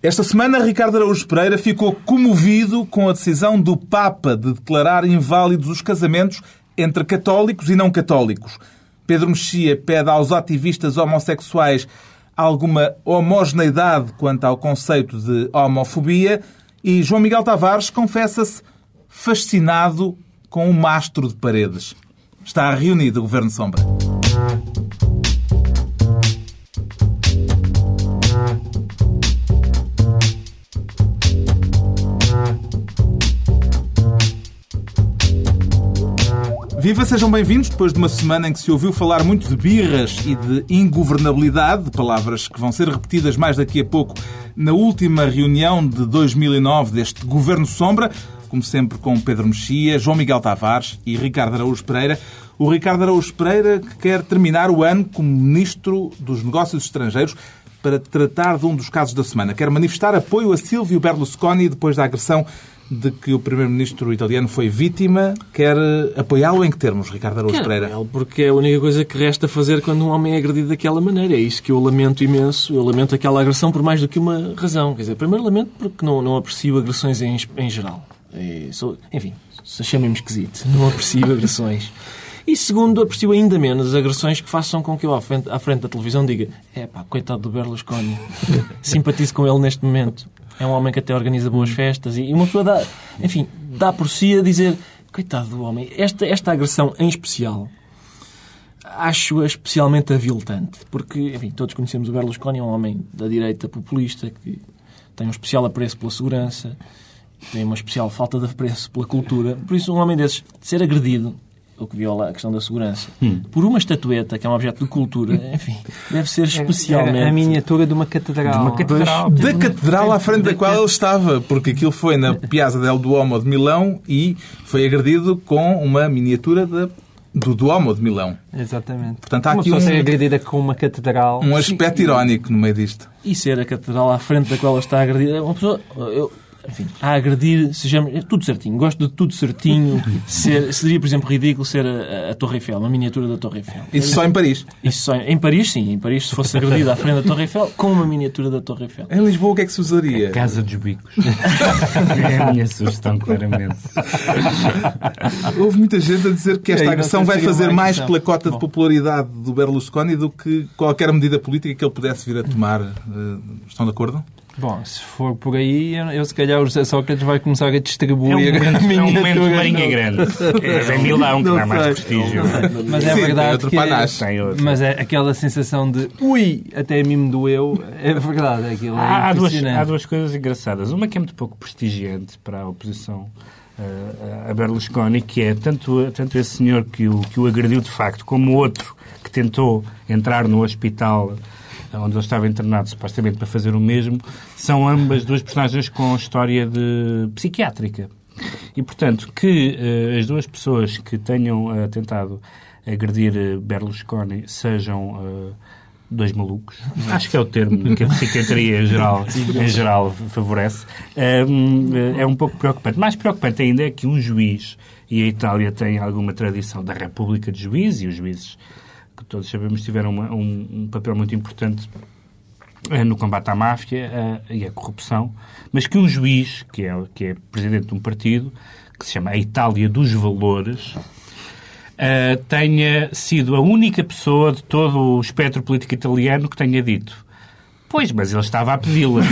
Esta semana, Ricardo Araújo Pereira ficou comovido com a decisão do Papa de declarar inválidos os casamentos entre católicos e não católicos. Pedro Mexia pede aos ativistas homossexuais alguma homogeneidade quanto ao conceito de homofobia e João Miguel Tavares confessa-se fascinado com o mastro de paredes. Está reunido o Governo Sombra. Viva, sejam bem-vindos. Depois de uma semana em que se ouviu falar muito de birras e de ingovernabilidade, palavras que vão ser repetidas mais daqui a pouco na última reunião de 2009 deste Governo Sombra, como sempre com Pedro Mexia, João Miguel Tavares e Ricardo Araújo Pereira. O Ricardo Araújo Pereira que quer terminar o ano como Ministro dos Negócios Estrangeiros para tratar de um dos casos da semana. Quer manifestar apoio a Silvio Berlusconi depois da agressão de que o primeiro-ministro italiano foi vítima, quer apoiá-lo em que termos, Ricardo Araújo Pereira? Porque é a única coisa que resta fazer quando um homem é agredido daquela maneira. É isso que eu lamento imenso. Eu lamento aquela agressão por mais do que uma razão. Quer dizer, primeiro lamento porque não, não aprecio agressões em, em geral. É, sou, enfim, chamem-me esquisito. Não aprecio agressões. E segundo, aprecio ainda menos as agressões que façam com que eu, à frente, à frente da televisão, diga é pá, coitado do Berlusconi. Simpatizo com ele neste momento. É um homem que até organiza boas festas e uma pessoa dá, enfim, dá por si a dizer coitado do homem. Esta, esta agressão em especial acho-a especialmente aviltante, porque, enfim, todos conhecemos o Berlusconi, é um homem da direita populista que tem um especial apreço pela segurança, tem uma especial falta de apreço pela cultura. Por isso, um homem desses ser agredido o que viola a questão da segurança, hum. por uma estatueta, que é um objeto de cultura, enfim, deve ser especialmente... É a miniatura de uma catedral. De uma catedral. Da catedral à frente da qual ele estava, porque aquilo foi na Piazza del Duomo de Milão e foi agredido com uma miniatura da do Duomo de Milão. Exatamente. Portanto, há uma aqui um, ser agredida com uma catedral. Um aspecto irónico no meio disto. E ser a catedral à frente da qual ela está agredida. Uma pessoa, eu, enfim, a agredir, sejamos, é tudo certinho. Gosto de tudo certinho. Ser, seria, por exemplo, ridículo ser a, a, Torre Eiffel, uma miniatura da Torre Eiffel. Isso só em Paris? Isso só em, em Paris, sim. Em Paris, se fosse agredida à frente da Torre Eiffel, com uma miniatura da Torre Eiffel. Em Lisboa, o que é que se usaria? A Casa dos Bicos. é a minha sugestão, claramente. Houve muita gente a dizer que esta agressão vai fazer mais pela cota de popularidade do Berlusconi do que qualquer medida política que ele pudesse vir a tomar. Eh, estão de acordo? Bom, se for por aí, eu, se calhar o José Sócrates vai começar a distribuir é um momento, é um momento de Marinha Grande. É em Milão que dá mais prestígio. Mas é verdade que... É, mas é aquela sensação de ui, até a mim me doeu. É verdade, aquilo é há, duas, há duas coisas engraçadas. Uma que é muito pouco prestigiante para a oposição uh, a Berlusconi, que é tanto, tanto esse senhor que o, que o agrediu de facto, como o outro que tentou entrar no hospital onde ele estava internado supostamente para fazer o mesmo, são ambas duas personagens com história de psiquiátrica. E, portanto, que uh, as duas pessoas que tenham uh, tentado agredir uh, Berlusconi sejam dois malucos, acho que é o termo que a psiquiatria em geral, em geral favorece, é um pouco preocupante. Mais preocupante ainda é que um juiz, e a Itália tem alguma tradição da República de Juízes, e os juízes que todos sabemos tiveram uma, um, um, papel muito importante uh, no combate à máfia uh, e à corrupção, mas que um juiz, que é, que é presidente de um partido, que se chama a Itália dos Valores, uh, tenha sido a única pessoa de todo o espectro político italiano que tenha dito Pois, mas ele estava a pedi-las.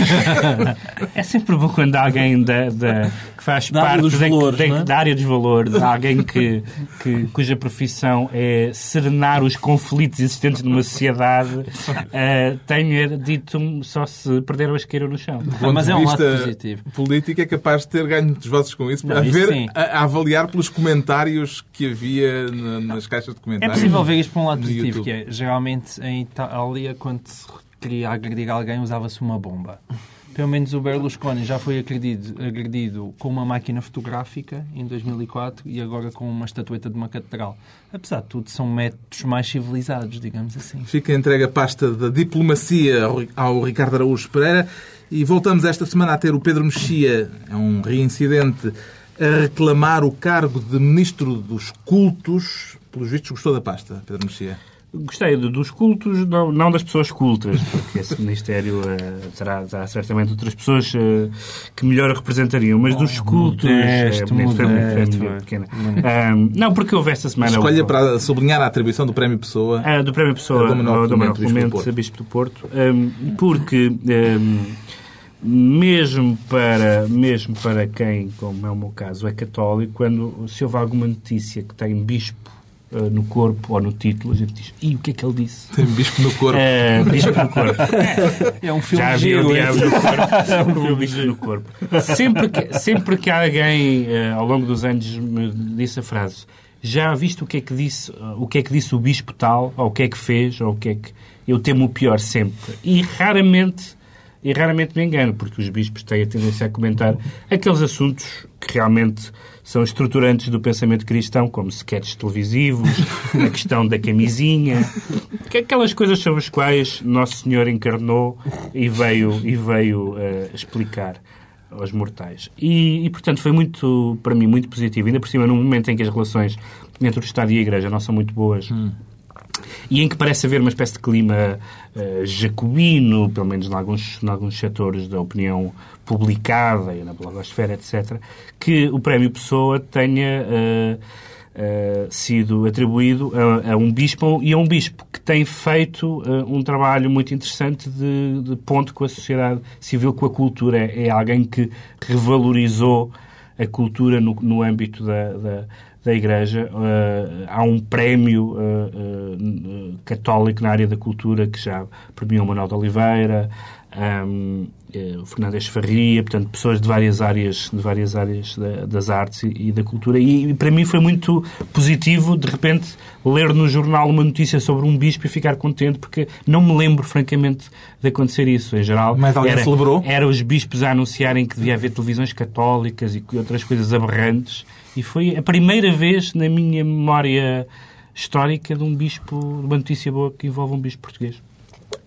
é sempre bom quando alguém da, da que faz da parte da, valores, da, é? da, área dos valores, alguém que, que, cuja profissão é serenar os conflitos existentes numa sociedade, uh, tenha dito só se perder a isqueira no chão. Do mas é um lado positivo. político é capaz de ter ganho muitos votos com isso, para ver, a, a, avaliar pelos comentários que havia nas caixas de comentários. É possível ver isto por um lado positivo, que é, geralmente em Itália, quando se queria agredir alguém, usava-se uma bomba. Pelo menos o Berlusconi já foi agredido, agredido com uma máquina fotográfica em 2004 e agora com uma estatueta de uma catedral. Apesar de tudo, são métodos mais civilizados, digamos assim. Fica entregue a pasta da diplomacia ao Ricardo Araújo Pereira e voltamos esta semana a ter o Pedro Mexia, é um reincidente, a reclamar o cargo de Ministro dos Cultos. Pelos vistos, gostou da pasta, Pedro Mexia? Gostei dos cultos, não, não, das pessoas cultas, porque esse Ministério uh, terá, terá, certamente outras pessoas uh, que melhor representariam, mas dos cultos. Modesto, é, modesto, modesto, foi pequena. Um, não, porque houve esta semana. Escolha para sublinhar a atribuição do Prémio Pessoa. Uh, do Prémio Pessoa, do Manuel Clemente, Bispo do Porto, um, porque. Um, mesmo para, mesmo para quem, como é o meu caso, é católico, quando se houve alguma notícia que tem bispo uh, no corpo ou no título, a gente diz, e o que é que ele disse? Tem bispo no corpo. Uh, bispo no corpo. É um filme Já havia o diabo no corpo. É um filme bispo no corpo. Sempre que, sempre que alguém, uh, ao longo dos anos, me disse a frase, já viste o que é que disse, o que é que disse o bispo tal, ou o que é que fez, ou o que é que... Eu temo o pior sempre. E raramente e raramente me engano, porque os bispos têm a tendência a comentar aqueles assuntos que realmente são estruturantes do pensamento cristão, como sketches televisivos, a questão da camisinha, que aquelas coisas sobre as quais Nosso Senhor encarnou e veio, e veio uh, explicar aos mortais. E, e, portanto, foi muito, para mim, muito positivo. Ainda por cima, num momento em que as relações entre o Estado e a Igreja não são muito boas, hum e em que parece haver uma espécie de clima uh, jacobino, pelo menos em alguns, em alguns setores da opinião publicada e na blogosfera, etc., que o Prémio Pessoa tenha uh, uh, sido atribuído a, a, um bispo e a um bispo que tem feito um trabalho muito interessante de, de, ponto com a sociedade civil, com a cultura. É, é alguém que revalorizou a cultura no, no âmbito da, da da Igreja. Uh, há um prémio uh, uh, católico na área da cultura que já premiou Manuel de Oliveira, um, o Fernandes Farria, portanto, pessoas de várias áreas, de várias áreas da, das artes e, e, da cultura. E, e, para mim foi muito positivo, de repente, ler no jornal uma notícia sobre um bispo e ficar contente, porque não me lembro, francamente, de acontecer isso. Em geral, Mas alguém era, celebrou? Era os bispos a anunciarem que devia haver televisões católicas e outras coisas aberrantes e foi a primeira vez na minha memória histórica de um bispo, de uma notícia boa que envolve um bispo português.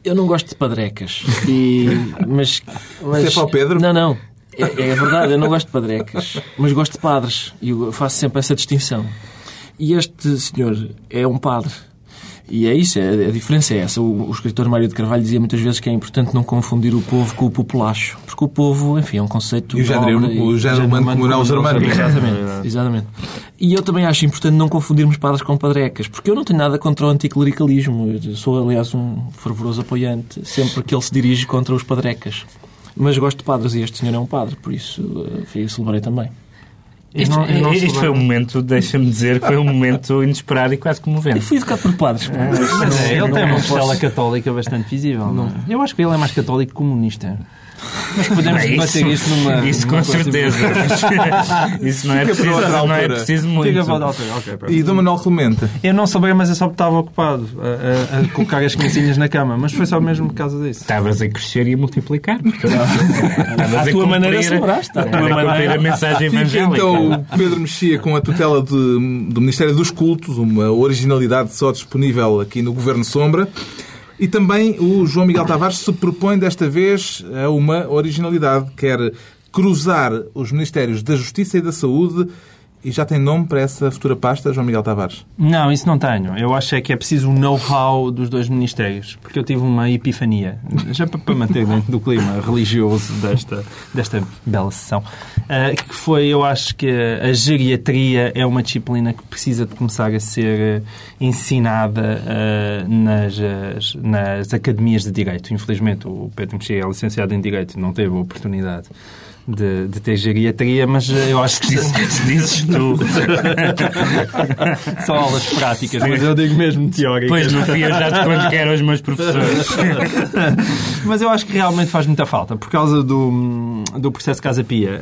Eu não gosto de padrecas. E, mas, mas, Você é para o Pedro? Não, não. É, é, verdade, eu não gosto de padrecas. Mas gosto de padres. E eu faço sempre essa distinção. E este senhor é um padre. E é isso, é, a diferença é essa. O, o, escritor Mário de Carvalho dizia muitas vezes que é importante não confundir o povo com o populacho. Porque o povo, enfim, é um conceito... E o género, o género humano como germano. Exatamente, exatamente. E eu também acho importante não confundirmos padres com padrecas, porque eu não tenho nada contra o anticlericalismo. Eu sou, aliás, um fervoroso apoiante sempre que ele se dirige contra os padrecas. Mas gosto de padres e este senhor é um padre, por isso enfim, celebrei também. Isto, não, não isto foi um momento, deixa-me dizer, que foi um momento inesperado e quase comovente. Eu fui educado por padres. Ah, mas é, ele tem uma costela católica bastante visível. Não. É? Eu acho que ele é mais católico que comunista. Mas podemos debater isso numa. Isso com certeza. isso não é, preciso, não é preciso muito. Fica para okay, e do Manuel Clemente? Eu não sabia, mas eu só estava ocupado a, a, a colocar as criancinhas na cama. Mas foi só mesmo por causa disso. Estavas a crescer e a multiplicar. À tua maneira celebraste. À tua maneira. a mensagem evangélica. Então o Pedro mexia com a tutela de, do Ministério dos Cultos, uma originalidade só disponível aqui no Governo Sombra. E também o João Miguel Tavares se propõe desta vez a uma originalidade, quer cruzar os Ministérios da Justiça e da Saúde e já tem nome para essa futura pasta, João Miguel Tavares? Não, isso não tenho. Eu acho é que é preciso o um know-how dos dois ministérios, porque eu tive uma epifania, já para manter dentro do clima religioso desta, desta bela sessão, uh, que foi, eu acho que a geriatria é uma disciplina que precisa de começar a ser ensinada uh, nas, nas academias de Direito. Infelizmente, o Pedro Mexia é licenciado em Direito não teve a oportunidade de, de ter geriatria, mas eu acho que dizes tu. São aulas práticas, mas eu digo mesmo teóricas. Pois no fim eu já te que eram os meus professores. mas eu acho que realmente faz muita falta, por causa do, do processo Casa Pia.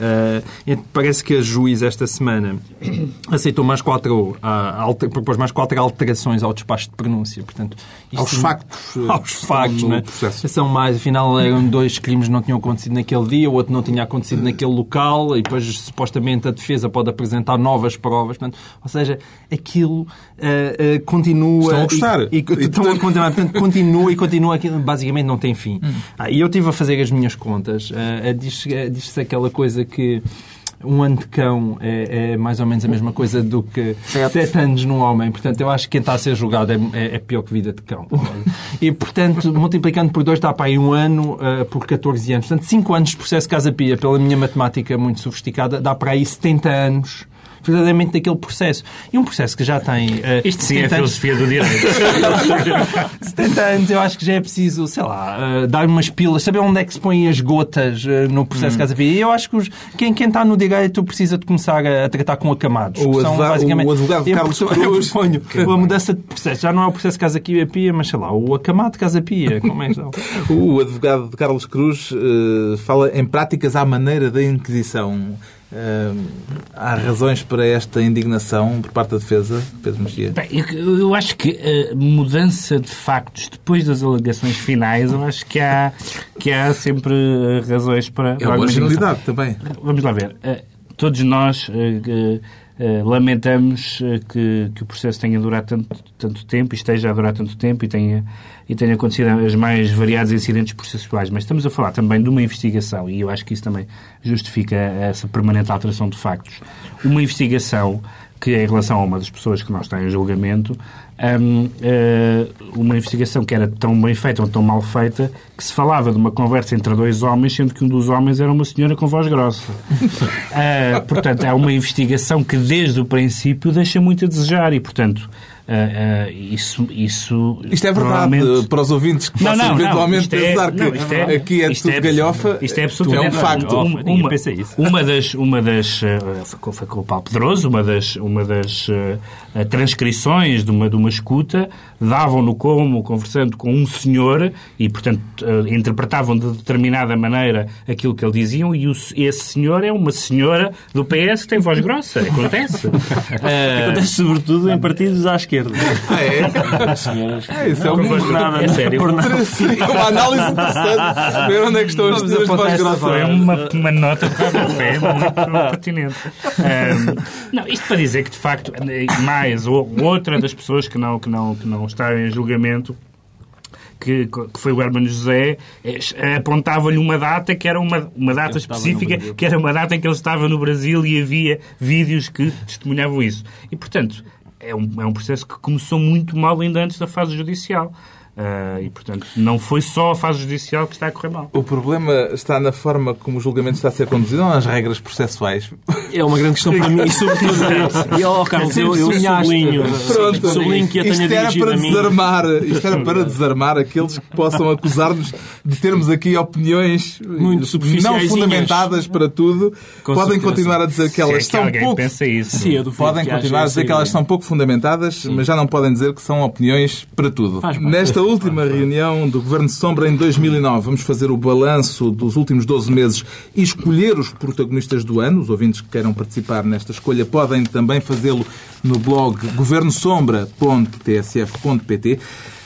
Uh, parece que a juiz esta semana aceitou mais quatro, alter, propôs mais quatro alterações ao despacho de pronúncia. Portanto, aos factos. Aos factos, né? São mais, afinal, eram dois crimes que não tinham acontecido naquele dia, o outro não tinha acontecido acontecido naquele local e depois supostamente a defesa pode apresentar novas provas. Portanto, ou seja, aquilo uh, uh, continua... Estão a gostar. E, e, estão a continuar. Portanto, continua e continua. Aquilo, basicamente não tem fim. Hum. Ah, e eu estive a fazer as minhas contas. Uh, Diz-se diz aquela coisa que um ano de cão é, é, mais ou menos a mesma coisa do que sete, sete anos num homem. Portanto, eu acho que quem está a ser julgado é, é, é pior que vida de cão. e, portanto, multiplicando por dois, está para aí um ano uh, por 14 anos. Portanto, 5 anos de processo de Casa-Pia, pela minha matemática muito sofisticada, dá para aí 70 anos verdadeiramente daquele processo. E um processo que já tem. Uh, Isto sim é a filosofia do direito. 70 anos, eu acho que já é preciso, sei lá, uh, dar umas pilas, saber onde é que se põem as gotas uh, no processo hum. de Casa Pia. E eu acho que os, quem, quem está no direito precisa de começar a, a tratar com acamados. O, são, basicamente, o advogado eu, Carlos Cruz. Eu proponho a mudança de processo. Já não é o processo de Casa Pia, mas sei lá, o acamado de Casa Pia. Como é que o advogado de Carlos Cruz fala em práticas à maneira da Inquisição. Uh, há razões para esta indignação por parte da defesa, Pedro Mexia? Eu, eu, acho que a mudança de factos depois das alegações finais, eu acho que há, que há sempre eh, razões para. É uma generalidade também. Vamos lá ver. Uh, todos nós. Uh, Uh, lamentamos uh, que, que, o processo tenha durado tanto, tanto tempo e esteja a durar tanto tempo e tenha, e tenha acontecido as mais variados incidentes processuais. Mas estamos a falar também de uma investigação, e eu acho que isso também justifica essa permanente alteração de factos. Uma investigação que, em relação a uma das pessoas que não está em julgamento, um, uh, eh, uma investigação que era tão bem feita ou tão mal feita que se falava de uma conversa entre dois homens, sendo que um dos homens era uma senhora com voz grossa. Uh, portanto, é uma investigação que desde o princípio deixa muito a desejar e, portanto, Uh, uh, isso, isso. Isto é verdade para os ouvintes que não, possam não, eventualmente não, é- pensar é, que é, aqui é tudo é, galhofa. Isto é absolutamente é um facto. Uma, uma, uma das. Uma das uh, foi com o Paulo Pedroso, uma das, uma das transcrições de uma, de uma escuta, davam-no como conversando com um senhor e, portanto, interpretavam de determinada maneira aquilo que ele diziam e o, esse senhor é uma senhora do PS que tem voz grossa. Acontece. Acontece sobretudo em partidos à esquerda esquerda. Ah, é? senhoras. É, isso é, um por nada, é sério. Por nada. É uma análise interessante. Ver onde é que estão as senhoras de voz grossa. É uma, uma nota de pé muito pertinente. Um, não, isto para dizer que, de facto, mais ou outra das pessoas que não, que não, que não está em julgamento que, que, foi o Hermano José, eh, apontava-lhe uma data que era uma, uma data específica, que era uma data em que ele estava no Brasil e havia vídeos que testemunhavam isso. E, portanto, é um, é um processo que começou muito mal ainda antes da fase judicial. Uh, e, portanto, não foi só a fase judicial que está a correr mal. O problema está na forma como o julgamento está a ser conduzido ou nas regras processuais? É uma grande questão para mim e, sobretudo, e, oh, Carlos, eu, eu sublinho, Pronto, sublinho que a tenha isto era para desarmar, Isto era para desarmar aqueles que possam acusar-nos de termos aqui opiniões muito não fundamentadas para tudo. Com Podem certeza. continuar a dizer que elas é que são pouco... pensa isso. Sim, é Podem continuar a dizer que elas são pouco fundamentadas, Sim. mas já não podem dizer que são opiniões para tudo. Nesta última reunião do Governo Sombra em 2009. Vamos fazer o balanço dos últimos 12 meses e escolher os protagonistas do ano. Os ouvintes que queiram participar nesta escolha podem também fazê-lo no blog governosombra.tsf.pt.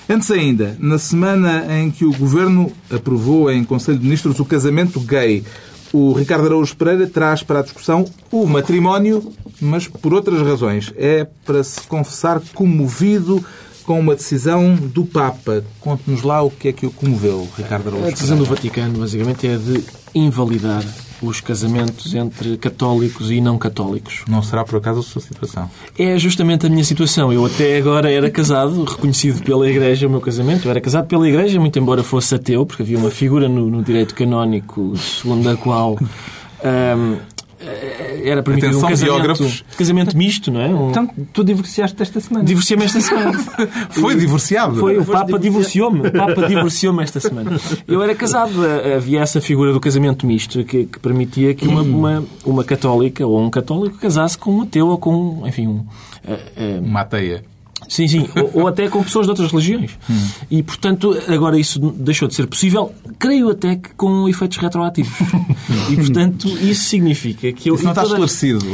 Antes ainda, na semana em que o Governo aprovou em Conselho de Ministros o casamento gay, o Ricardo Araújo Pereira traz para a discussão o matrimónio, mas por outras razões. É para se confessar comovido com uma decisão do Papa. Conte-nos lá o que é que o comoveu, Ricardo Araújo. A decisão do Vaticano, basicamente, é de invalidar os casamentos entre católicos e não católicos. Não será por acaso a sua situação? É justamente a minha situação. Eu até agora era casado, reconhecido pela Igreja o meu casamento. Eu era casado pela Igreja, muito embora fosse ateu, porque havia uma figura no, no direito canónico segundo a qual um, eh, era permitido Atenção, um casamento, casamento misto, não é? Um... Então, tu divorciaste esta semana. Divorciei-me esta semana. Foi divorciado? Foi, o Papa divorciou-me. O Papa divorciou-me esta semana. Eu era casado, eh, havia essa figura do casamento misto que, que permitia que uma, uma, uma católica ou um católico casasse com um ateu ou com, enfim, um... Uh, uh, uma ateia. Sim, sim. ou, ou, até com pessoas de outras religiões. Hum. E, portanto, agora isso deixou de ser possível, creio até que com efeitos retroativos. e, portanto, isso significa que eu... Isso não está toda... esclarecido.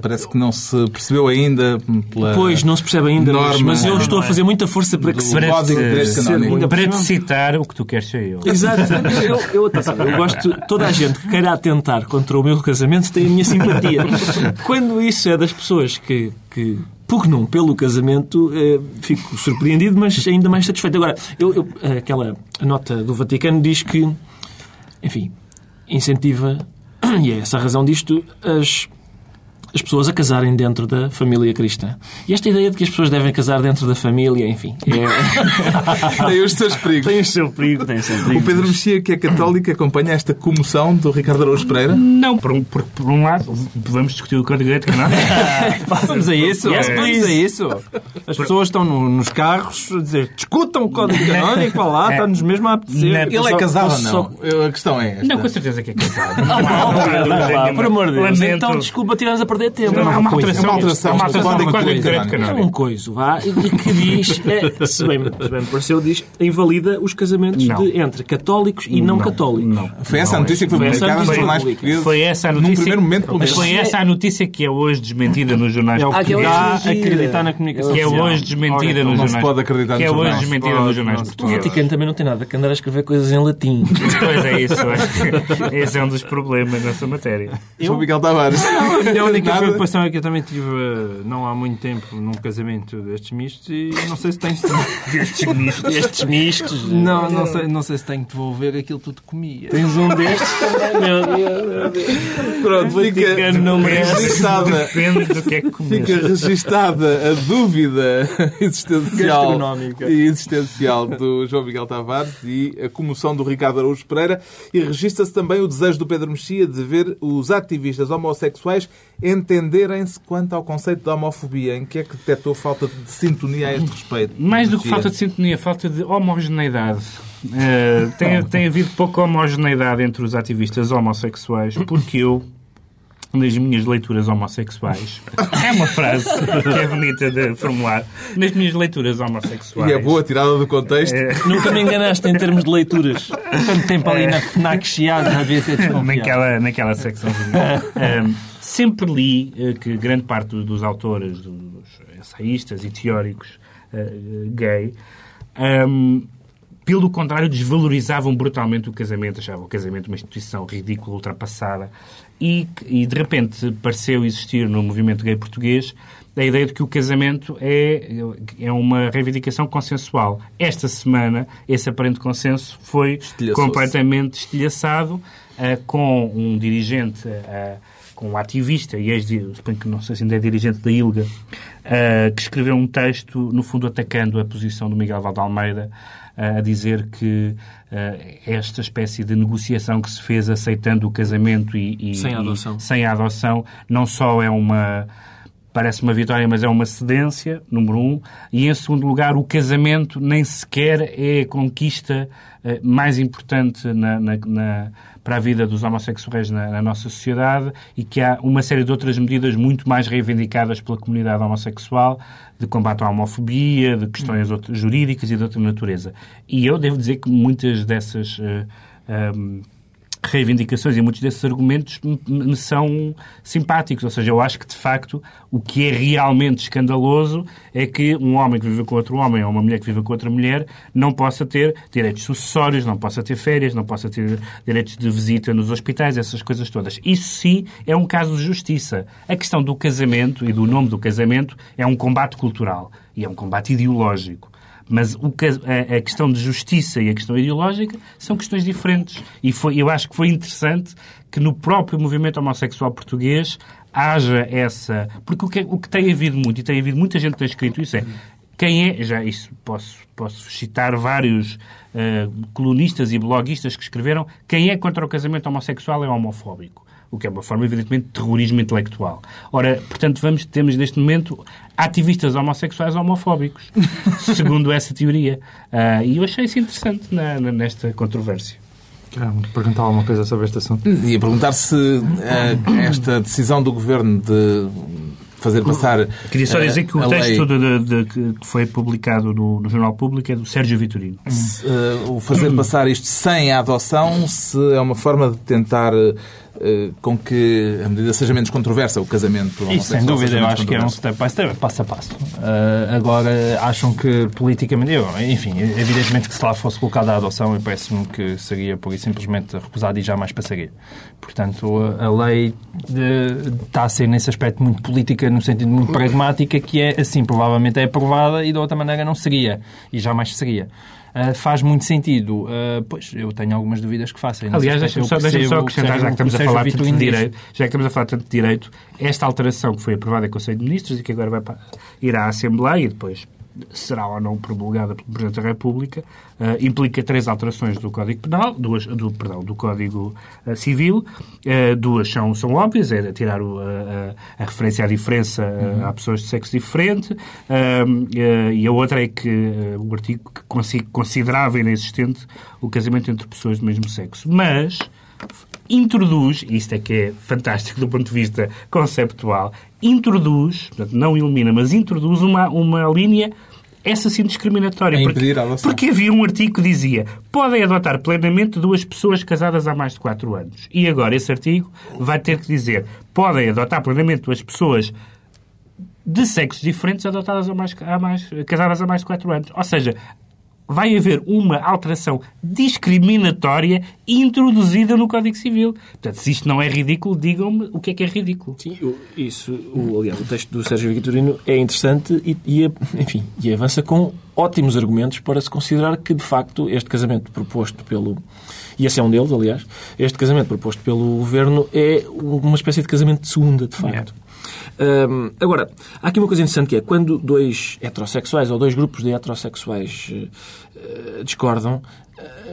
Parece que não se percebeu ainda pela Pois, não se percebe ainda, mas, mas eu estou a fazer muita força para que se... Para, para te citar o que tu queres ser eu. Exato. Eu, eu, eu gosto... Toda a gente que queira atentar contra o meu casamento tem a minha simpatia. Quando isso é das pessoas que, que pugnam pelo casamento, eh, fico surpreendido, mas ainda mais satisfeito. Agora, eu, eu, aquela nota do Vaticano diz que, enfim, incentiva e é essa a razão disto, as as pessoas a casarem dentro da família cristã. E esta ideia de que as pessoas devem casar dentro da família, enfim. É... tem os seus perigos. Tem o seu perigo, tem o seu perigo. O Pedro Mexia, que é católico, acompanha esta comoção do Ricardo Araújo Pereira? Não, por um, por, por um lado, vamos discutir o Código Ético, não é? Vamos a isso. Yes, vamos a isso. As pessoas estão no, nos carros a dizer discutam o Código Canónico, vá lá, está-nos mesmo a apetecer. Ele é casado ou não? A questão é esta. Não, com certeza que é casado. Não, não, não, por amor de Deus. Então, desculpa, tiramos a perder tempo. Não, é uma alteração. É uma alteração. Uma alteração do Código É um coiso, vá, e que diz, é, se, bem, me pareceu, diz, invalida os casamentos de, entre católicos e não, não católicos. Não. Foi essa a notícia que foi publicada nos jornais portugueses. Foi essa a notícia. Num primeiro momento, pelo menos. Foi essa a notícia que é hoje desmentida nos jornais portugueses. Ah, acreditar na comunicação Que é hoje desmentida nos jornais. Não se pode acreditar Que é hoje desmentida nos jornais portugueses. O Vaticano também não tem nada que andar a escrever coisas em latim. Pois é isso. Esse é um dos problemas nessa matéria. João Miguel Tavares. A única preocupação é que eu também tive não há muito tempo num casamento destes mistos e não sei se tenho destes mistos. Destes mistos. Não, não sei, não sei se tenho que devolver aquilo que tudo comia. Tens um destes também, meu Deus. Pronto, fica não registada. Depende do que é que comes. Fica registada a dúvida existencial e existencial do João Miguel Tavares e a comoção do Ricardo Araújo Pereira e registra-se também o desejo do Pedro Mexia de ver os ativistas homossexuais entenderem-se quanto ao conceito de homofobia. Em que é que detectou falta de sintonia a este respeito? Mais do que falta de sintonia, falta de homogeneidade. Uh, tem, tem havido pouca homogeneidade entre os ativistas homossexuais, porque eu, nas minhas leituras homossexuais. É uma frase que é bonita de formular. Nas minhas leituras homossexuais. E é boa tirada do contexto. É... Nunca me enganaste em termos de leituras. Tanto tempo ali na FNAC Chiado, havia ter naquela, naquela secção. um, sempre li uh, que grande parte dos autores, dos ensaístas e teóricos uh, gay, um, pelo contrário, desvalorizavam brutalmente o casamento, achavam o casamento uma instituição ridícula, ultrapassada, e, e de repente pareceu existir no movimento gay português a ideia de que o casamento é, é uma reivindicação consensual. Esta semana, esse aparente consenso foi completamente estilhaçado uh, com um dirigente, uh, com um ativista, e ex suponho que não sei se ainda é dirigente da ILGA, uh, que escreveu um texto, no fundo atacando a posição do Miguel Valde Almeida, a dizer que esta espécie de negociação que se fez aceitando o casamento e, e sem, a adoção. E, sem a adoção não só é uma parece uma vitória, mas é uma cedência, número um. E, em segundo lugar, o casamento nem sequer é a conquista uh, mais importante na, na, na, para a vida dos homossexuais na, na, nossa sociedade e que há uma série de outras medidas muito mais reivindicadas pela comunidade homossexual, de combate à homofobia, de questões jurídicas e de outra natureza. E eu devo dizer que muitas dessas. Uh, eh, um, eh, reivindicações e muitos desses argumentos me são simpáticos. Ou seja, eu acho que, de facto, o que é realmente escandaloso é que um homem que vive com outro homem ou uma mulher que vive com outra mulher não possa ter direitos sucessórios, não possa ter férias, não possa ter direitos de visita nos hospitais, essas coisas todas. Isso sim é um caso de justiça. A questão do casamento e do nome do casamento é um combate cultural e é um combate ideológico. Mas o, a, a, questão de justiça e a questão ideológica são questões diferentes. E foi, eu acho que foi interessante que no próprio movimento homossexual português haja essa. Porque o que, o que tem havido muito, e tem havido muita gente que tem escrito isso, é quem é, já isso posso, posso citar vários uh, colunistas e bloguistas que escreveram, quem é contra o casamento homossexual é homofóbico o que é uma forma, evidentemente, de terrorismo intelectual. Ora, portanto, vamos, temos neste momento ativistas homossexuais homofóbicos, segundo essa teoria. Uh, e eu achei isso interessante na, na, nesta controvérsia. Quero perguntar alguma coisa sobre este assunto? Ia perguntar se uh, esta decisão do Governo de fazer passar. Queria só dizer que o texto lei... de, de, de, que foi publicado no, no, Jornal Público é do Sérgio Vitorino. Se, uh, o fazer passar isto sem a adoção se é uma forma de tentar uh, com que a medida seja menos controversa, o casamento. Isso, sem dúvida, eu acho que é um step by step, passo a passo. Uh, agora, acham que politicamente, eu, enfim, evidentemente que se lá fosse colocada a adoção, eu parece-me que seria por isso simplesmente recusado e jamais passaria. Portanto, a, a lei de, está a ser nesse aspecto muito política, no sentido muito pragmática, que é assim, provavelmente é aprovada e de outra maneira não seria. E jamais seria. Uh, faz muito sentido. Uh, pois, eu tenho algumas dúvidas que façam. Aliás, deixa-me só, deixa só acrescentar, já que estamos a falar tanto de direito, já que estamos a falar tanto de direito, esta alteração que foi aprovada em Conselho de Ministros e que agora vai para, irá à Assembleia e depois será ou não promulgada pelo Presidente da República, uh, implica três alterações do Código Penal, duas, do, perdão, do Código uh, Civil, uh, duas são, são óbvias, é tirar o, a, a, referência à diferença uhum. a pessoas de sexo diferente, e a outra é que o artigo que considerava inexistente o casamento entre pessoas do mesmo sexo. Mas introduz, e isto é que é fantástico do ponto de vista conceptual, introduz, portanto, não elimina, mas introduz uma, uma linha essa sim discriminatória. Porque, porque, havia um artigo que dizia podem adotar plenamente duas pessoas casadas há mais de 4 anos. E agora esse artigo vai ter que dizer podem adotar plenamente duas pessoas de sexos diferentes adotadas há mais, há mais, casadas há mais de 4 anos. Ou seja, vai haver uma alteração discriminatória introduzida no Código Civil. Portanto, se isto não é ridículo, digam-me o que é que é ridículo. Sim, isso, o, aliás, o texto do Sérgio Vitorino é interessante e, e, enfim, e avança com ótimos argumentos para se considerar que, de facto, este casamento proposto pelo... E esse é um deles, aliás. Este casamento proposto pelo Governo é uma espécie de casamento de segunda, de facto. É. Agora, há aqui uma coisa interessante que é quando dois heterossexuais ou dois grupos de heterossexuais uh, discordam,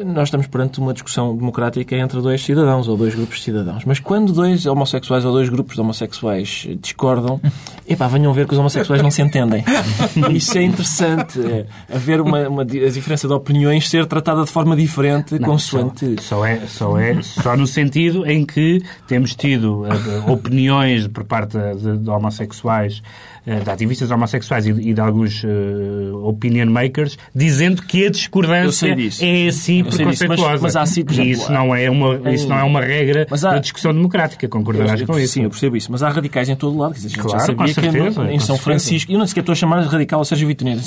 nós estamos perante uma discussão democrática entre dois cidadãos ou dois grupos de cidadãos. Mas quando dois homossexuais ou dois grupos de homossexuais discordam, epá, venham ver que os homossexuais não se entendem. Isso é interessante. É, haver uma, uma, a diferença de opiniões ser tratada de forma diferente não, consoante. Só, só, é, só é só no sentido em que temos tido uh, opiniões por parte de, de homossexuais eh, de ativistas homossexuais e, de alguns uh, opinion makers, dizendo que a discordância é assim preconceituosa. Mas, mas há, sim, por exemplo, e isso não, é uma, isso não é uma regra há, da discussão democrática, concordarás com isso? Sim, eu percebo isso. Mas há radicais em todo lado. Quer dizer, a gente claro, já sabia certeza, que em São Francisco... Eu não sequer estou a chamar de radical ao Sérgio Vitorino.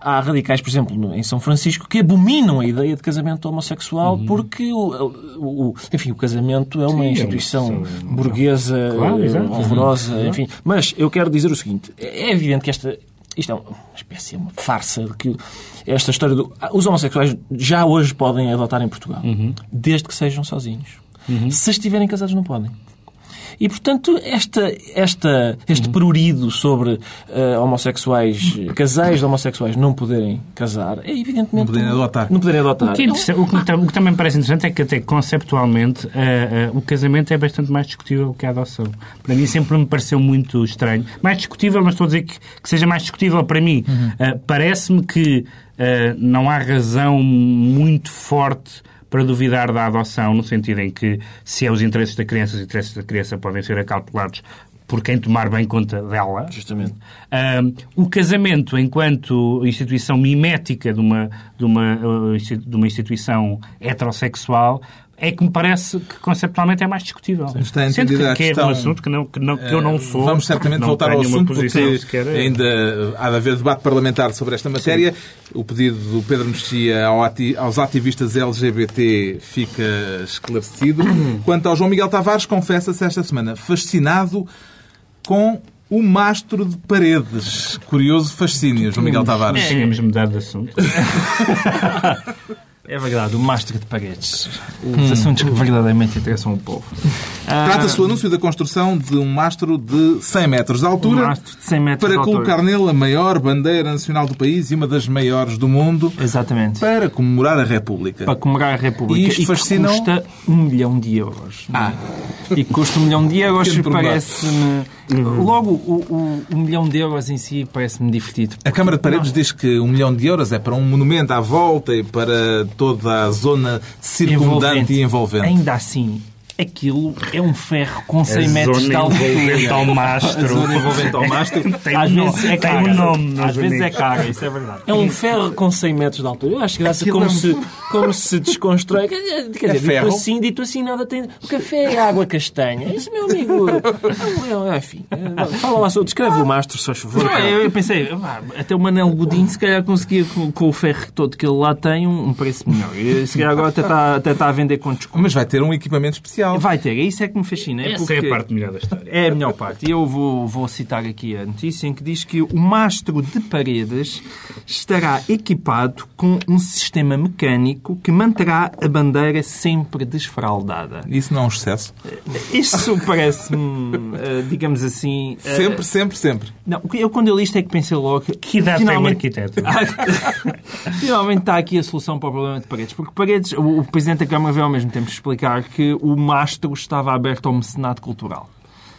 Há radicais, por exemplo, em São Francisco, que abominam a ideia de casamento homossexual uhum. porque, o, o, enfim, o casamento é uma sim, instituição é uma... burguesa, claro, horrorosa, uhum. enfim. Mas eu quero dizer o seguinte, é evidente que esta, isto é uma espécie, uma farsa de que esta história do. Os homossexuais já hoje podem adotar em Portugal, uhum. desde que sejam sozinhos. Uhum. Se estiverem casados, não podem. E, portanto, esta, esta, este prurido sobre uh, homossexuais, casais de homossexuais não poderem casar, é evidentemente... Não poderem adotar. Não poderem adotar. O que, é o, que, o que, também me parece interessante é que, até conceptualmente, uh, uh, o casamento é bastante mais discutível que a adoção. Para mim sempre me pareceu muito estranho. Mais discutível, mas estou a dizer que, que seja mais discutível para mim. Uhum. Parece-me que não há razão muito forte para duvidar da adoção, no sentido em que, se é os interesses da criança, os interesses da criança podem ser acautelados por quem tomar bem conta dela. Justamente. o casamento, enquanto instituição mimética de uma, de uma, uh, de uma instituição heterossexual, é que me parece que conceptualmente é mais discutível. Está entendida que, a questão... é um assunto que, não, que, não, que eu não sou. Vamos certamente voltar ao assunto porque ainda há de haver debate parlamentar sobre esta matéria. Sim. O pedido do Pedro Mexia aos ativistas LGBT fica esclarecido. Quanto ao João Miguel Tavares, confessa-se esta semana fascinado com o mastro de paredes. Curioso fascínio, João Miguel Tavares. É. Tínhamos mudado de assunto. É verdade, o mastro de paredes. Os hum. assuntos que verdadeiramente interessam o povo. Trata-se do anúncio da construção de um mastro de 100 metros de altura um de 100 metros para colocar nele a maior bandeira nacional do país e uma das maiores do mundo. Exatamente. Para comemorar a República. Para comemorar a República. E isto fascina... custa um milhão de euros. Ah. E custa um milhão de euros parece-me... Uhum. Logo, o, o, o, milhão de euros em si parece-me divertido. A Câmara de Paredes não... diz que um milhão de euros é para um monumento à volta e para toda a zona circundante envolvente. e envolvente. Ainda assim, aquilo é um ferro com 100 a metros de altura. ao mastro. A zona envolvente ao mastro. tem Às um vezes é cara. Um nome Às vezes é cara, isso é verdade. É um ferro com 100 metros de altura. Eu acho graça como, é se, como se desconstrói. Quer dizer, é dito assim, dito assim, nada tem. O café é água castanha. Isso, meu amigo. É, é, enfim, fala lá sobre. Descreve o mastro, se faz favor. eu pensei, até o Manel Godinho se calhar conseguia, com, com, o ferro todo que ele lá tem, um, preço melhor. E, se calhar agora até está, até está a vender com desconto. Mas vai ter um equipamento especial especial. Vai ter, é isso é que me fascina. É Essa é a parte melhor da história. É a melhor parte. E eu vou, vou citar aqui a notícia em que diz que o mastro de paredes estará equipado com um sistema mecânico que manterá a bandeira sempre desfraldada. Isso não é um excesso? Isso parece-me, eh, digamos assim... eh, Sempre, sempre, sempre. Não, eu quando eu li isto é que pensei logo... Que idade tem um arquiteto? Finalmente está aqui a solução para o problema de paredes. Porque paredes, o, o Presidente da Câmara veio ao mesmo tempo explicar que o mastro estava aberto ao mecenato cultural.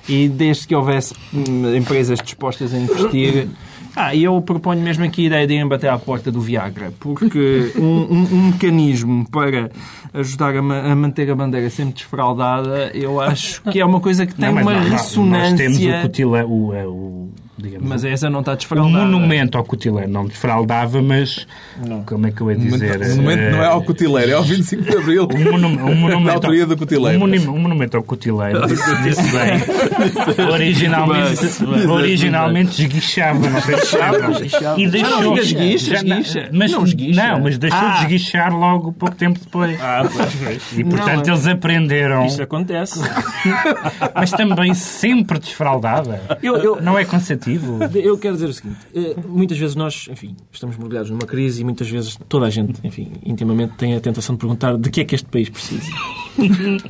E desde que houvesse hum, empresas dispostas a investir. Ah, e eu proponho mesmo aqui a ideia de irem bater à porta do Viagra, porque um, um- um mecanismo para ajudar a, ma- a manter a bandeira sempre desfraldada, eu acho que é uma coisa que tem Não, uma não, não. ressonância. Nós temos o cutila, o, é, o, digamos, Mas essa não está o desfraldada. monumento ao cutileiro não desfraldava, mas como é que eu ia O dizer? o momento não é ao Eh, cutileiro, é ao 25 de Abril. um, monu um monumento, Da autoria do cutileiro. Um, monu um monumento ao cutileiro, disse, disse bem. originalmente, originalmente esguichava, não sei se sabem. E deixou, Não, esguicha, não- esguicha. Mas, Não esguicha. não, mas deixou Ah. de esguichar logo pouco tempo depois. Ah, pois, pois. E portanto Não, eles aprenderam, Isso acontece. mas também sempre desfraldada. Eu- eu- Não é cansativo. Eu quero dizer o seguinte: eh, muitas vezes nós, enfim, estamos mergulhados numa crise e muitas vezes toda a gente, enfim, intimamente tem a tentação de perguntar de que é que este país precisa.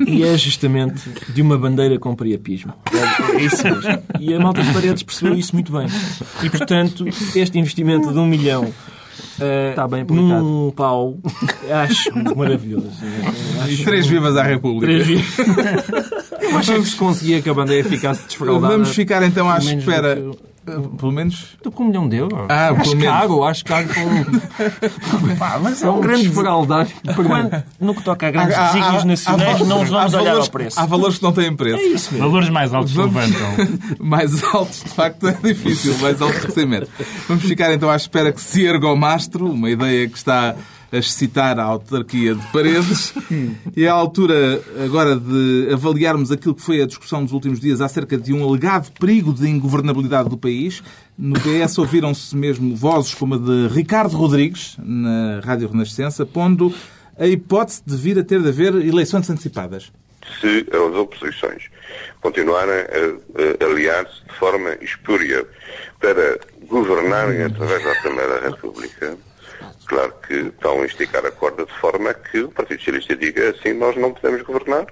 E é justamente de uma bandeira com priapismo. É, isso mesmo. E a Malta de Paredes percebeu isso muito bem. E, portanto, este investimento de um milhão eh, Está bem aplicado. num pau, acho maravilhoso. E Acho três vivas à República. três vezes. Eu acho que se conseguia que a bandeira ficasse desfraldada. Vamos ficar então à pelo menos espera. do que- Uh, Pelo menos. Estou com um milhão de euros. Ah, acho pelo menos. caro, acho caro para um, mas é um grande desfraldar. Quando- no que toca a grandes Há- desígnios há- nacionais, há- não os vamos olhar valores- ao preço. Há valores que não têm preço. É isso mesmo. Valores mais altos Vamos- levantam. mais altos, de facto, é difícil, mais altos que 100 metros. Vamos ficar então à espera que se erga o mastro, uma ideia que está a excitar a autarquia de Paredes. E é a altura agora de avaliarmos aquilo que foi a discussão dos últimos dias acerca de um alegado perigo de ingovernabilidade do país. No PS ouviram-se mesmo vozes como a de Ricardo Rodrigues, na Rádio Renascença, pondo a hipótese de vir a ter de haver eleições antecipadas. se as oposições continuarem a, a aliar-se de forma espúria para governarem através da Primeira República, claro que estão a esticar a corda de forma que o Partido Socialista diga assim nós não podemos governar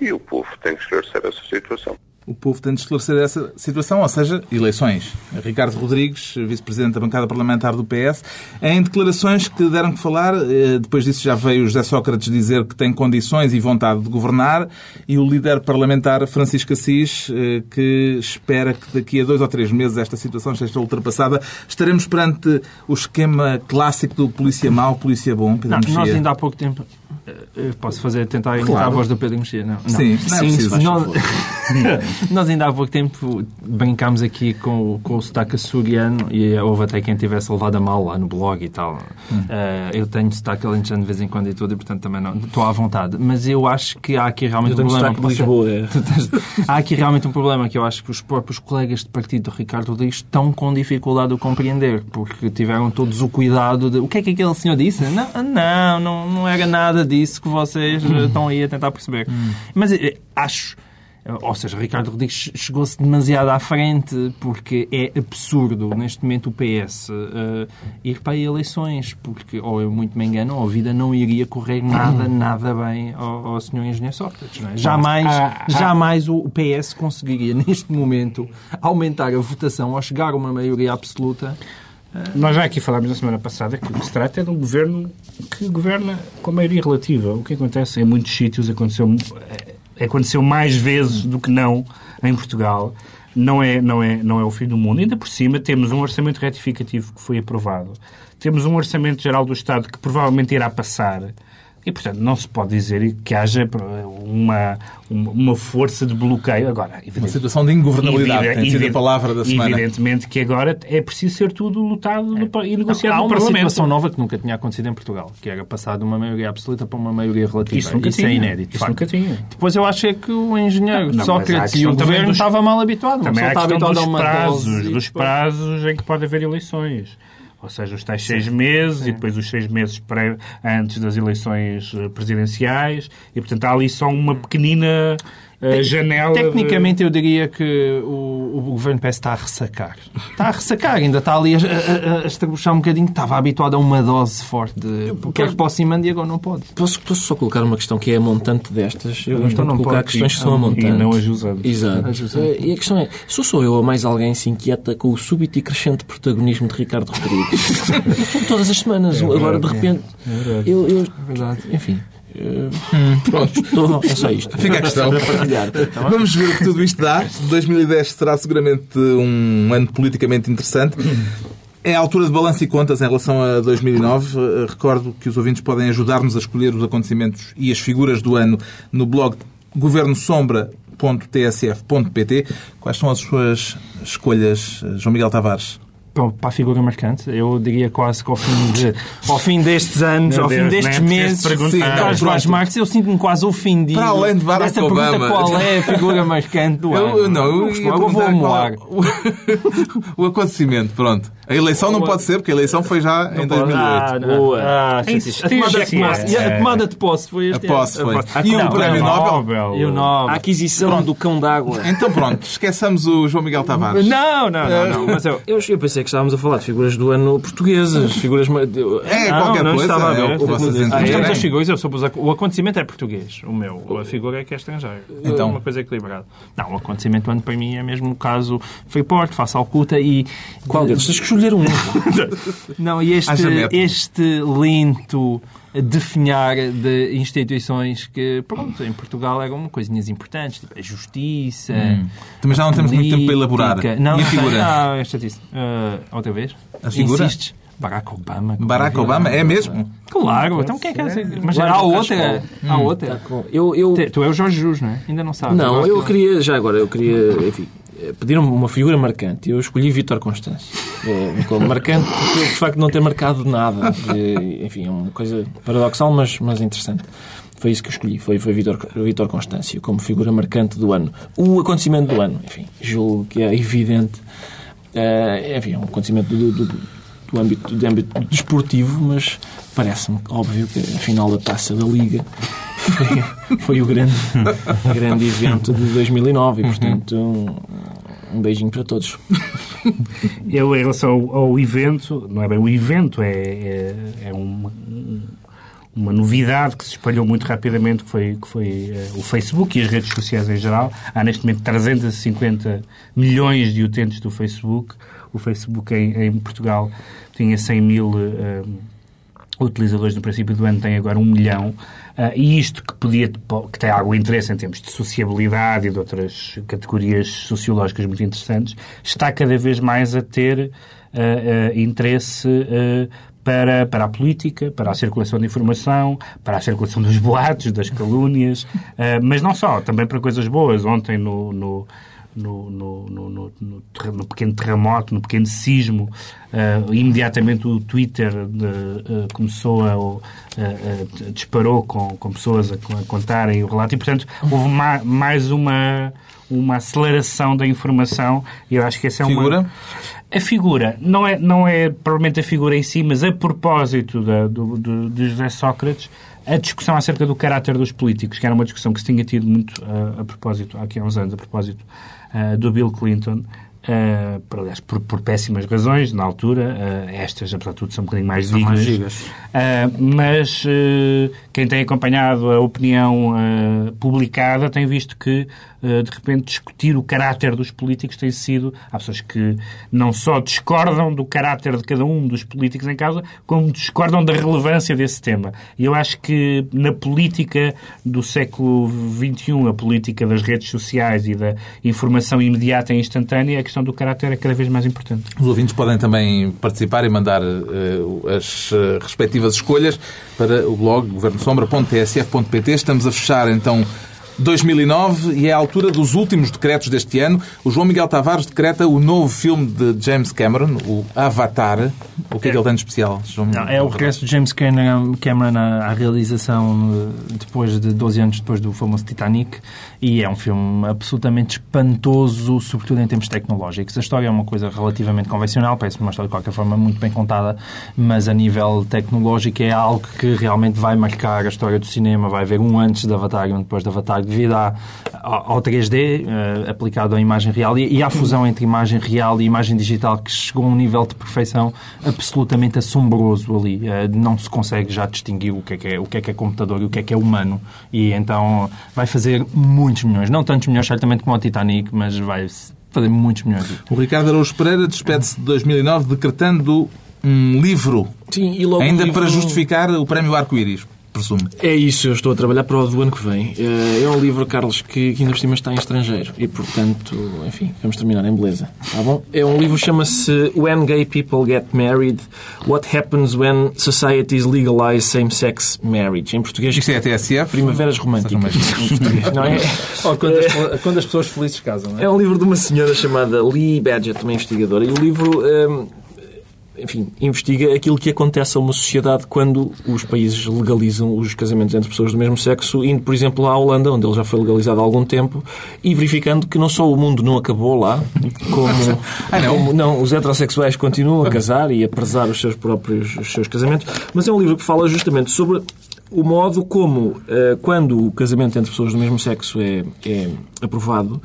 e o povo tem que esclarecer essa situação. O povo tem de esclarecer essa situação, ou seja, eleições. Ricardo Rodrigues, vice-presidente da bancada parlamentar do PS, em declarações que deram que falar, eh, depois disso já veio José Sócrates dizer que tem condições e vontade de governar, e o líder parlamentar Francisco Assis, eh, que espera que daqui a dois ou três meses esta situação esteja ultrapassada. Estaremos perante o esquema clássico do polícia mau, polícia bom, Pedro Não, nós ainda há pouco tempo. Eh, Eu posso fazer, tentar imitar Claro. a voz do Pedro Mexia, não? não. Sim, não é preciso, nós, nós ainda há pouco tempo brincámos aqui com, o- com o sotaque açoriano e houve até quem tivesse levado a mal lá no blog e tal. Hum. Eh, eu tenho sotaque alentejano de vez em quando e tudo, e portanto também não estou à vontade. Mas eu acho que há aqui realmente Eu um problema. de Lisboa. é. Há aqui realmente um problema que eu acho que os próprios colegas de partido do Ricardo Rodrigues estão com dificuldade de o compreender, porque tiveram todos o cuidado de. O que é que aquele senhor disse? Não, não, não, não era nada disso que vocês eh, estão aí a tentar perceber. Mas eh, acho. Ou seja, Ricardo Rodrigues chegou-se demasiado à frente porque é absurdo neste momento o PS eh, ir para eleições, porque ou eu muito me engano, ou a vida não iria correr nada, nada bem ao, ao senhor engenheiro Sócrates. É? Jamais, há- há- jamais o PS conseguiria neste momento aumentar a votação ou chegar a uma maioria absoluta. Nós já aqui falámos na semana passada que o que se trata é de um governo que governa com maioria relativa. O que acontece em muitos sítios aconteceu, eh, aconteceu mais vezes do que não em Portugal. Não é, não, é, não é o fim do mundo. Ainda por cima, temos um orçamento retificativo que foi aprovado. Temos um orçamento geral do Estado que provavelmente irá passar. E, portanto, não se pode dizer que haja uma, uma força de bloqueio. Agora, Uma situação de ingovernabilidade, Evidente- tem sido a palavra da semana. Evidentemente que agora é preciso ser tudo lutado no pa- e negociado Há no uma situação nova que nunca tinha acontecido em Portugal, que era passar de uma maioria absoluta para uma maioria relativa. Isso nunca Isso tinha. é inédito. Isso nunca tinha. Depois eu acho é que o engenheiro Não, Sócrates e o governo dos- estavam mal habituados. Uma Também há a está questão dos a uma prazos, dos prazos em que pode haver eleições. Ou seja, os tais seis meses e depois os seis meses pré, antes das eleições eh, presidenciais. E, portanto, há ali só uma pequenina uh, janela. Tecnicamente, de... eu diria que o, o governo PS está a ressacar. Está a ressacar, ainda está ali a, a, a estrabuchar um bocadinho. Estava habituado a uma dose forte de quer que possa ir mando e agora não pode. Posso, posso só colocar uma questão que é a montante destas? Eu então não colocar questões que são a montante. E não ajusadas. Exato. E a questão é, sou só eu ou mais alguém se inquieta com o súbito e crescente protagonismo de Ricardo Rodrigues? Todas as semanas, é agora de repente. É verdade. Eu, eu, é verdade. Enfim. Hum, pronto, é só isto. Fica a questão. Vamos ver o que tudo isto dá. 2010 será seguramente um ano politicamente interessante. É a altura de balanço e contas em relação a 2009. Recordo que os ouvintes podem ajudar-nos a escolher os acontecimentos e as figuras do ano no blog governosombra.tsf.pt. Quais são as suas escolhas, João Miguel Tavares? Para a figura marcante, eu diria quase que ao fim, de, ao fim destes anos, Meu ao Deus, fim destes é meses, Carlos Vaz Marques, eu sinto-me quase ofendido. Para além de Barack Essa Obama. pergunta qual é a figura marcante do ano? Eu, não, eu, eu, eu vou amolar. O, o acontecimento, pronto. A eleição não pode ser, porque a eleição foi já não em 2008. Ah, Boa. Ah, a, tomada de posse, a tomada de posse foi este A posse foi. E o Prémio Nobel. E o Nobel. A aquisição do cão d'água. Então pronto, esqueçamos o João Miguel Tavares. Não, não, não. não. Mas eu, eu, eu pensei que estávamos a falar de figuras do ano portuguesas. Figuras... É, não, qualquer não coisa. Estava a ver. É, o, as figuras, eu soube o acontecimento é português. O meu. A figura é que é estrangeira. Então. É uma coisa equilibrada. Não, o acontecimento do ano para mim é mesmo o caso Freeport, face ao Cuta e... Qual deles? Tens que escolher um. Não, e este, este lento definhar de instituições que, pronto, em Portugal eram coisinhas importantes, tipo a justiça. Hum. Também já não temos muito tempo para elaborar. Não, e a figura? Não, esta disse. Uh, outra vez? A figura? Insistes? Barack Obama. Barack Obama, é mesmo? Claro, então quem é que é? Mas há outra. Há outra. Eu, eu... Tu é o Jorge Jus, não é? Ainda não sabes. Não, eu queria, já agora, eu queria, enfim, pediram-me uma figura marcante. Eu escolhi Vítor Constâncio. É, marcante porque de facto não ter marcado nada. É, enfim, é uma coisa paradoxal, mas, mas interessante. Foi isso que eu escolhi. Foi, foi Vítor, Vítor Constâncio como figura marcante do ano. O acontecimento do ano, enfim, julgo que é evidente. Uh, enfim, é um acontecimento do, do, do, âmbito, do âmbito desportivo, mas parece-me óbvio que a final da taça da Liga foi, foi o grande, grande evento de 2009 e, portanto, um, beijinho para todos. Eu, em relação ao, ao, evento, não é bem o evento, é, é, é uma, uma novidade que se espalhou muito rapidamente, que foi, que foi uh, o Facebook e as redes sociais em geral. Há neste momento 350 milhões de utentes do Facebook. O Facebook em, em Portugal tinha 100 mil uh, utilizadores no princípio do ano, tem agora um milhão. Uh, e isto que podia que tem algum interesse em termos de sociabilidade e de outras categorias sociológicas muito interessantes, está cada vez mais a ter uh, uh, interesse para, para a política, para a circulação de informação, para a circulação dos boatos, das calúnias, mas não só, também para coisas boas. Ontem no, no no, no, no, no, pequeno terremoto, no pequeno sismo, uh, imediatamente o Twitter de, uh, começou a, uh, disparou com, com pessoas a, a, contarem o relato. E, portanto, houve ma, mais uma, uma aceleração da informação. E eu acho que essa é figura? uma... A figura. Não é, não é provavelmente a figura em si, mas a propósito da, do, do, de José Sócrates, a discussão acerca do caráter dos políticos, que era uma discussão que se tinha tido muito a propósito, há aqui há uns anos, a propósito uh, do Bill Clinton, uh, por, aliás, por, por, péssimas razões, na altura, uh, estas, apesar de tudo, são um bocadinho mais são dignas. Mais mas quem tem acompanhado a opinião publicada tem visto que eh, de repente, discutir o caráter dos políticos tem sido. Há pessoas que não só discordam do caráter de cada um dos políticos em causa, como discordam da relevância desse tema. E eu acho que na política do século XXI, a política das redes sociais e da informação imediata e instantânea, a questão do caráter é cada vez mais importante. Os ouvintes podem também participar e mandar uh, as uh, respectivas escolhas para o blog governosombra.tsf.pt. Estamos a fechar então 2009 e é a altura dos últimos decretos deste ano. O João Miguel Tavares decreta o novo filme de James Cameron, o Avatar. O que é, que ele tem de especial? João Não, é o regresso de James Cameron, à, realização eh, depois de 12 anos depois do famoso Titanic e é um filme absolutamente espantoso, sobretudo em termos tecnológicos. A história é uma coisa relativamente convencional, parece uma história de qualquer forma muito bem contada, mas a nível tecnológico é algo que realmente vai marcar a história do cinema. Vai haver um antes de Avatar e um depois de Avatar devido à, ao 3D uh, eh, aplicado à imagem real e, e à fusão entre imagem real e imagem digital que chegou a um nível de perfeição absolutamente assombroso ali. Uh, não se consegue já distinguir o que, é que é, o que é que é computador e o que é que é humano. E então vai fazer muitos milhões. Não tantos milhões, certamente, como o Titanic, mas vai fazer muitos milhões. O Ricardo Araújo Pereira despede-se de 2009 decretando um livro, Sim, ainda um livro... para justificar o prémio Arco-Íris presumo. É isso, eu estou a trabalhar para o do ano que vem. Eh, é um livro, Carlos, que, que ainda por cima está em estrangeiro e, portanto, enfim, vamos terminar em beleza. Tá bom? É um livro que chama-se When Gay People Get Married, What Happens When Societies Legalize Same-Sex Marriage. Em português... Isto é a TSF? Primaveras Românticas. não é? Ou quando, as, quando as pessoas felizes casam, não é? É um livro de uma senhora chamada Lee Badgett, uma investigadora, e o livro... Um, enfim, investiga aquilo que acontece a uma sociedade quando os países legalizam os casamentos entre pessoas do mesmo sexo, indo, por exemplo, à Holanda, onde ele já foi legalizado há algum tempo, e verificando que não só o mundo não acabou lá, como, ah, não? como não, os heterossexuais continuam a casar e a prezar os seus próprios os seus casamentos, mas é um livro que fala justamente sobre o modo como, eh, quando o casamento entre pessoas do mesmo sexo é, é aprovado,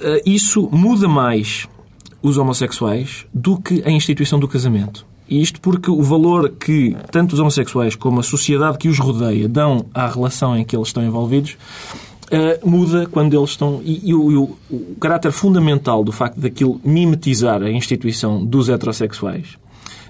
eh, isso muda mais os homossexuais do que a instituição do casamento. E isto porque o valor que tanto os homossexuais como a sociedade que os rodeia dão à relação em que eles estão envolvidos uh, muda quando eles estão. E, e, o, e o, o, caráter fundamental do facto daquilo mimetizar a instituição dos heterossexuais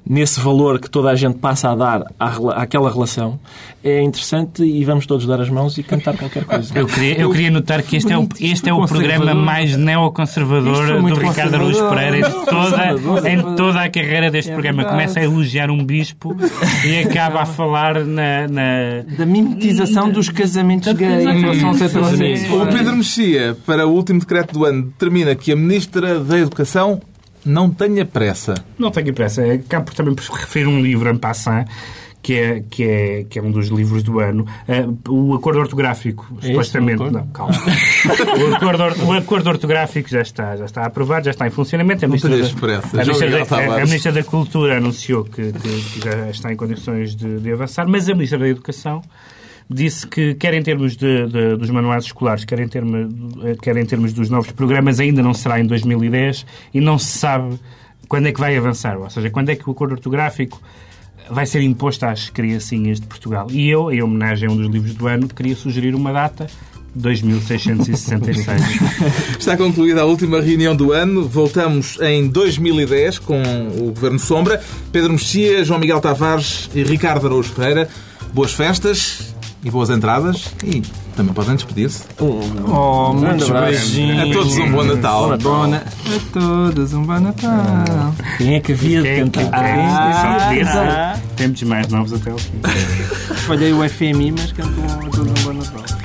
nesse valor que toda a gente passa a dar à, àquela relação, é interessante e vamos todos dar as mãos e cantar qualquer coisa. Eu queria, eu queria notar que este é o, este é o programa mais neoconservador do Ricardo Araújo Pereira. Em toda, em toda a carreira deste é programa. Começa a elogiar um bispo e acaba a falar na... na... Da mimetização dos casamentos gays. O Pedro Mexia, para o último decreto do ano, determina que a Ministra da Educação não tenha pressa. Não tenha pressa. Acabo também por referir um livro em passant que é, que, é, que é um dos livros do ano. Uh, o acordo ortográfico, é supostamente. Não, calma. o, acordo, o acordo ortográfico já está, já está aprovado, já está em funcionamento. A Ministra, da, a ministra, da, a ministra da Cultura anunciou que, que, já está em condições de, de avançar, mas a Ministra da Educação disse que, quer em termos de, de, dos manuais escolares, quer em, termos, quer em termos dos novos programas, ainda não será em 2010 e não se sabe quando é que vai avançar. Ou seja, quando é que o acordo ortográfico vai ser imposto às criancinhas de Portugal. E eu, em homenagem a um dos livros do ano, queria sugerir uma data 2666. Está concluída a última reunião do ano. Voltamos em 2010 com o Governo Sombra. Pedro Mexia, João Miguel Tavares e Ricardo Araújo Pereira. Boas festas e boas entradas e também podem despedir-se. Oh, muitos beijinhos. A todos um bom Natal. Bom Natal. A todos um bom Natal. Quem é que havia de cantar? Ah, ah, Temos mais novos até o fim. Falhei o FMI, mas cantou a todos um bom Natal.